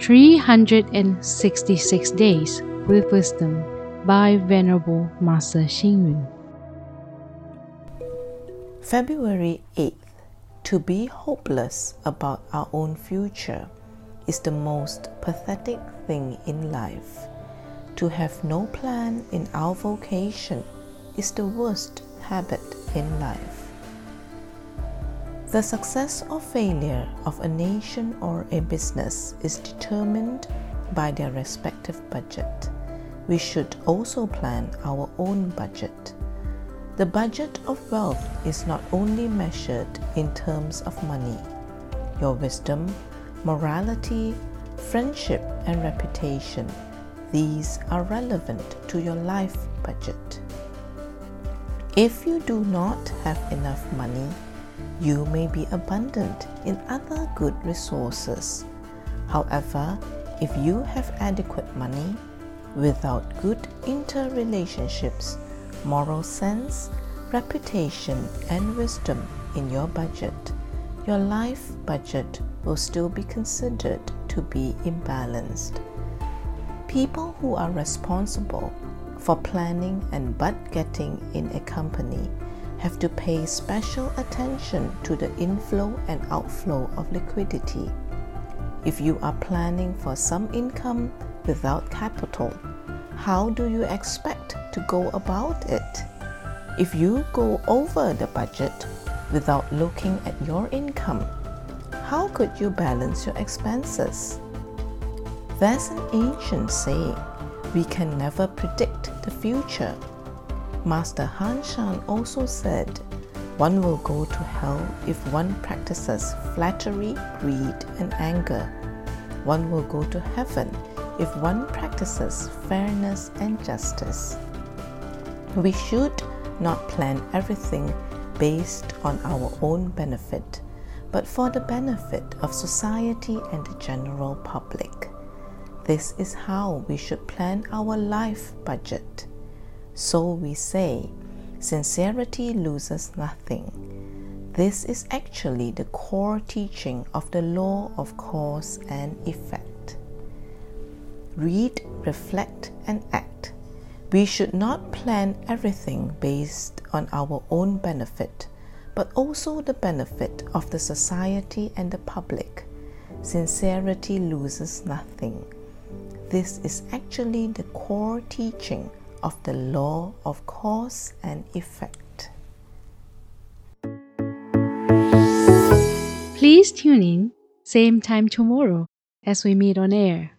366 Days with Wisdom by Venerable Master Xing Yun. February 8th. To be hopeless about our own future is the most pathetic thing in life. To have no plan in our vocation is the worst habit in life. The success or failure of a nation or a business is determined by their respective budget. We should also plan our own budget. The budget of wealth is not only measured in terms of money. Your wisdom, morality, friendship, and reputation, these are relevant to your life budget. If you do not have enough money, you may be abundant in other good resources. However, if you have adequate money, without good interrelationships, moral sense, reputation, and wisdom in your budget, your life budget will still be considered to be imbalanced. People who are responsible for planning and budgeting in a company have to pay special attention to the inflow and outflow of liquidity. If you are planning for some income without capital, how do you expect to go about it? If you go over the budget without looking at your income, how could you balance your expenses? There's an ancient saying we can never predict the future Master Han Shan also said, one will go to hell if one practices flattery, greed, and anger. One will go to heaven if one practices fairness and justice. We should not plan everything based on our own benefit, but for the benefit of society and the general public. This is how we should plan our life budget. So we say, sincerity loses nothing. This is actually the core teaching of the law of cause and effect. Read, reflect, and act. We should not plan everything based on our own benefit, but also the benefit of the society and the public. Sincerity loses nothing. This is actually the core teaching of the law of cause and effect. Please tune in, same time tomorrow as we meet on air.